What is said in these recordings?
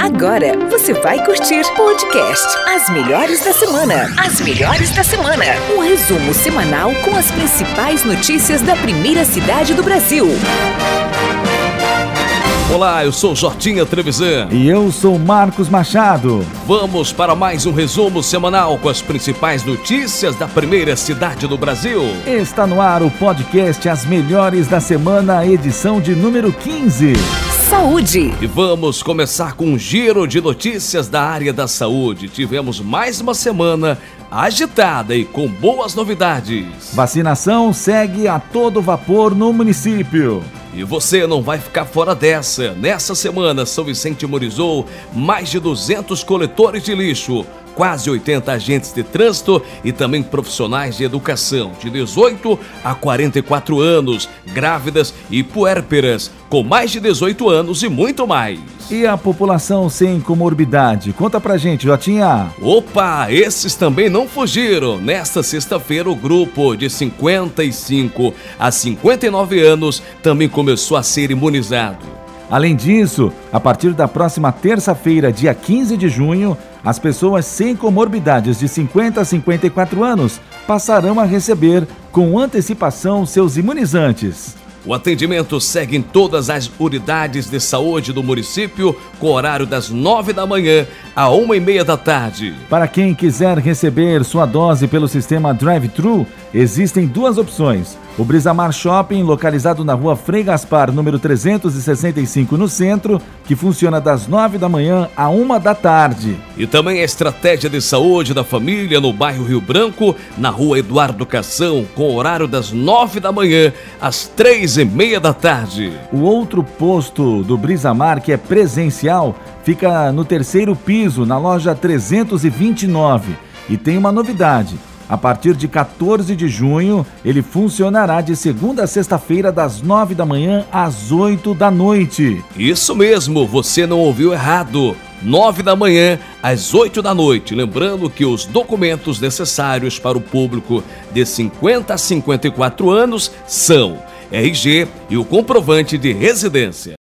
Agora você vai curtir podcast As Melhores da Semana. As Melhores da Semana. Um resumo semanal com as principais notícias da primeira cidade do Brasil. Olá, eu sou Jortinha Trevisan. E eu sou Marcos Machado. Vamos para mais um resumo semanal com as principais notícias da primeira cidade do Brasil. Está no ar o podcast As Melhores da Semana, edição de número 15. Saúde. E vamos começar com um giro de notícias da área da saúde. Tivemos mais uma semana agitada e com boas novidades. Vacinação segue a todo vapor no município. E você não vai ficar fora dessa. Nessa semana, São Vicente morizou mais de 200 coletores de lixo, quase 80 agentes de trânsito e também profissionais de educação de 18 a 44 anos, grávidas e puérperas, com mais de 18 anos e muito mais. E a população sem comorbidade? Conta pra gente, Jotinha. Opa, esses também não fugiram. Nesta sexta-feira, o grupo de 55 a 59 anos também começou a ser imunizado. Além disso, a partir da próxima terça-feira, dia 15 de junho, as pessoas sem comorbidades de 50 a 54 anos passarão a receber com antecipação seus imunizantes. O atendimento segue em todas as unidades de saúde do município, com horário das nove da manhã a uma e meia da tarde. Para quem quiser receber sua dose pelo sistema drive-thru, existem duas opções o Brisamar Shopping, localizado na rua Frei Gaspar, número 365, no centro, que funciona das 9 da manhã a 1 da tarde. E também a Estratégia de Saúde da Família, no bairro Rio Branco, na rua Eduardo Cação, com horário das 9 da manhã às 3 e meia da tarde. O outro posto do Brisamar, que é presencial, fica no terceiro piso, na loja 329. E tem uma novidade. A partir de 14 de junho, ele funcionará de segunda a sexta-feira, das 9 da manhã às 8 da noite. Isso mesmo, você não ouviu errado. 9 da manhã às 8 da noite. Lembrando que os documentos necessários para o público de 50 a 54 anos são RG e o comprovante de residência.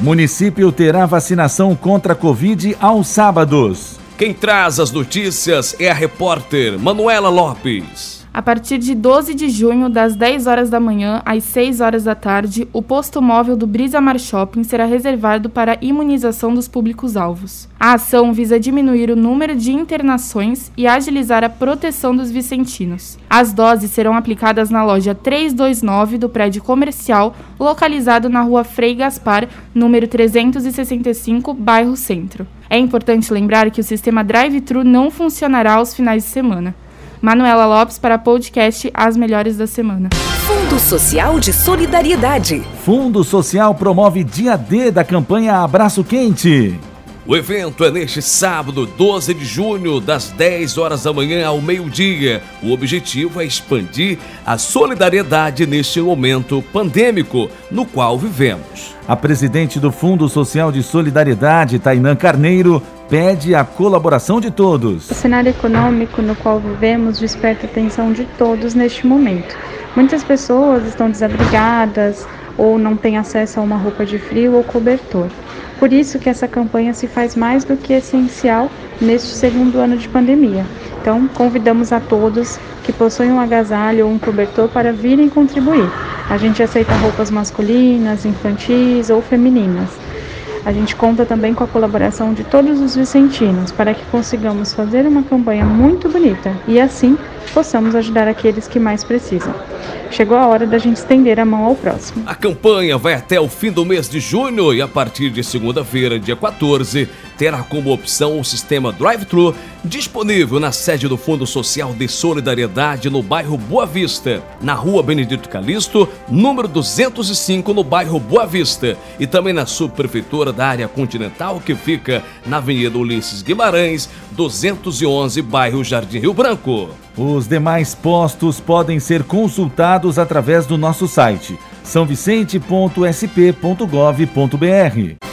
Município terá vacinação contra a Covid aos sábados. Quem traz as notícias é a repórter Manuela Lopes. A partir de 12 de junho, das 10 horas da manhã às 6 horas da tarde, o posto móvel do Brisamar Shopping será reservado para imunização dos públicos-alvos. A ação visa diminuir o número de internações e agilizar a proteção dos vicentinos. As doses serão aplicadas na loja 329 do prédio comercial, localizado na rua Frei Gaspar, número 365, bairro Centro. É importante lembrar que o sistema drive-thru não funcionará aos finais de semana. Manuela Lopes para podcast As Melhores da Semana. Fundo Social de Solidariedade. Fundo Social promove dia D da campanha Abraço Quente. O evento é neste sábado, 12 de junho, das 10 horas da manhã ao meio-dia. O objetivo é expandir a solidariedade neste momento pandêmico no qual vivemos. A presidente do Fundo Social de Solidariedade, Tainã Carneiro, pede a colaboração de todos. O cenário econômico no qual vivemos desperta a atenção de todos neste momento. Muitas pessoas estão desabrigadas ou não têm acesso a uma roupa de frio ou cobertor. Por isso que essa campanha se faz mais do que essencial neste segundo ano de pandemia. Então, convidamos a todos que possuem um agasalho ou um cobertor para virem contribuir. A gente aceita roupas masculinas, infantis ou femininas. A gente conta também com a colaboração de todos os vicentinos para que consigamos fazer uma campanha muito bonita e assim possamos ajudar aqueles que mais precisam. Chegou a hora da gente estender a mão ao próximo. A campanha vai até o fim do mês de junho e a partir de segunda-feira, dia 14, terá como opção o sistema drive-thru disponível na sede do Fundo Social de Solidariedade no bairro Boa Vista, na rua Benedito Calixto, número 205, no bairro Boa Vista, e também na subprefeitura da área continental que fica na Avenida Ulisses Guimarães, 211, bairro Jardim Rio Branco. Os demais postos podem ser consultados através do nosso site sãovicente.sp.gov.br.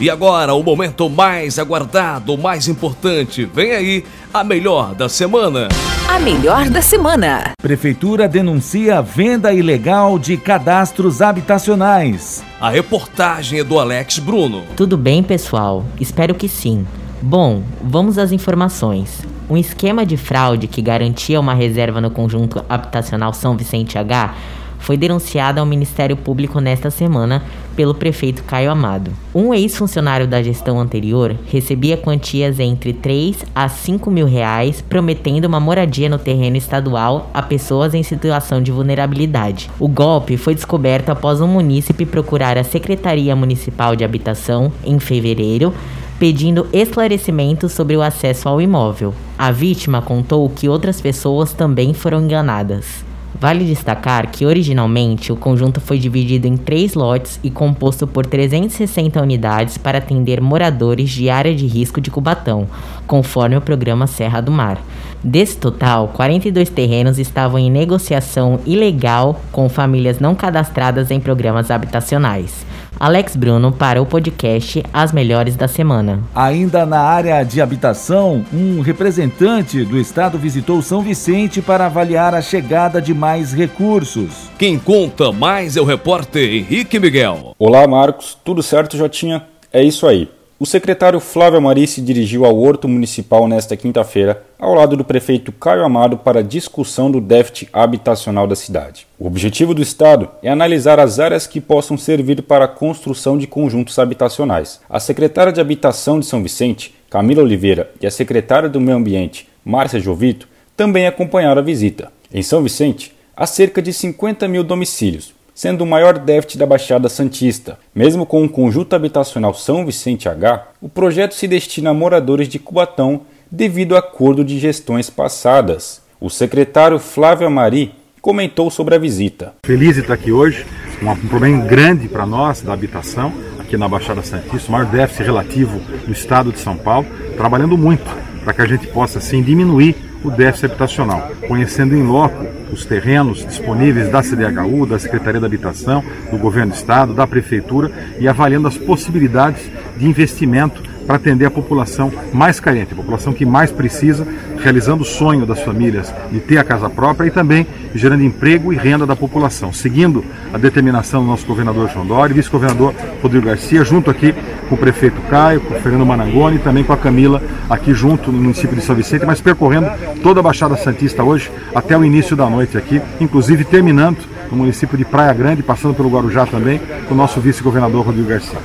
E agora, o momento mais aguardado, mais importante. Vem aí a melhor da semana. a melhor da semana. Prefeitura denuncia venda ilegal de cadastros habitacionais. A reportagem é do Alex Bruno. Tudo bem, pessoal? Espero que sim. Bom, vamos às informações. Um esquema de fraude que garantia uma reserva no conjunto habitacional São Vicente H foi denunciado ao Ministério Público nesta semana pelo prefeito Caio Amado. Um ex-funcionário da gestão anterior recebia quantias entre 3 a 5 mil reais, prometendo uma moradia no terreno estadual a pessoas em situação de vulnerabilidade. O golpe foi descoberto após um munícipe procurar a Secretaria Municipal de Habitação em fevereiro pedindo esclarecimentos sobre o acesso ao imóvel. A vítima contou que outras pessoas também foram enganadas. Vale destacar que originalmente o conjunto foi dividido em três lotes e composto por 360 unidades para atender moradores de área de risco de Cubatão, conforme o programa Serra do Mar. Desse total, 42 terrenos estavam em negociação ilegal com famílias não cadastradas em programas habitacionais. Alex Bruno para o podcast As Melhores da Semana. Ainda na área de habitação, um representante do estado visitou São Vicente para avaliar a chegada de mais recursos. Quem conta mais é o repórter Henrique Miguel. Olá, Marcos. Tudo certo, Jotinha? É isso aí. O secretário Flávio Amari se dirigiu ao Horto Municipal nesta quinta-feira, ao lado do prefeito Caio Amado, para discussão do déficit habitacional da cidade. O objetivo do Estado é analisar as áreas que possam servir para a construção de conjuntos habitacionais. A secretária de Habitação de São Vicente, Camila Oliveira, e a secretária do Meio Ambiente, Márcia Jovito, também acompanharam a visita. Em São Vicente, há cerca de 50 mil domicílios, sendo o maior déficit da Baixada Santista. Mesmo com o conjunto habitacional São Vicente H, o projeto se destina a moradores de Cubatão devido a acordo de gestões passadas. O secretário Flávio Amari comentou sobre a visita. Feliz de estar aqui hoje, um problema grande para nós da habitação aqui na Baixada Santista, o maior déficit relativo no estado de São Paulo, trabalhando muito para que a gente possa assim diminuir o déficit habitacional, conhecendo em loco os terrenos disponíveis da CDHU, da Secretaria da Habitação, do Governo do Estado, da Prefeitura e avaliando as possibilidades de investimento para atender a população mais carente, a população que mais precisa, realizando o sonho das famílias de ter a casa própria e também gerando emprego e renda da população, seguindo a determinação do nosso governador João Dória, vice-governador Rodrigo Garcia, junto aqui com o prefeito Caio, com o Fernando Manangoni e também com a Camila aqui junto no município de São Vicente, mas percorrendo toda a Baixada Santista hoje até o início da noite aqui, inclusive terminando no município de Praia Grande, passando pelo Guarujá também, com o nosso vice-governador Rodrigo Garcia.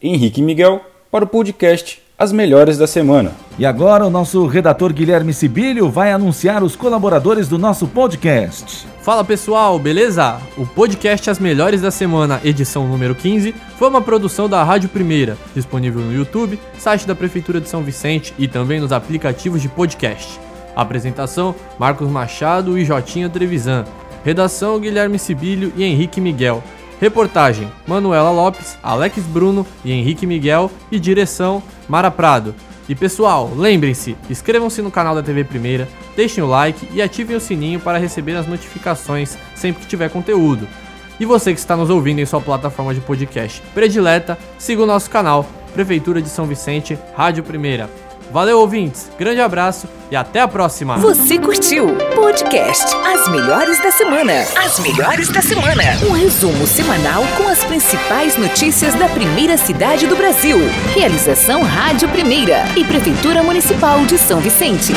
Henrique Miguel para o podcast As Melhores da Semana. E agora o nosso redator Guilherme Sibílio vai anunciar os colaboradores do nosso podcast. Fala pessoal, beleza? O podcast As Melhores da Semana, edição número 15, foi uma produção da Rádio Primeira, disponível no YouTube, site da Prefeitura de São Vicente e também nos aplicativos de podcast. Apresentação: Marcos Machado e Jotinha Trevisan. Redação: Guilherme Sibílio e Henrique Miguel. Reportagem: Manuela Lopes, Alex Bruno e Henrique Miguel e direção: Mara Prado. E pessoal, lembrem-se, inscrevam-se no canal da TV Primeira, deixem o like e ativem o sininho para receber as notificações sempre que tiver conteúdo. E você que está nos ouvindo em sua plataforma de podcast predileta, siga o nosso canal, Prefeitura de São Vicente, Rádio Primeira. Valeu, ouvintes. Grande abraço e até a próxima. Você curtiu podcast As Melhores da Semana. As Melhores da Semana. Um resumo semanal com as principais notícias da primeira cidade do Brasil. Realização Rádio Primeira e Prefeitura Municipal de São Vicente.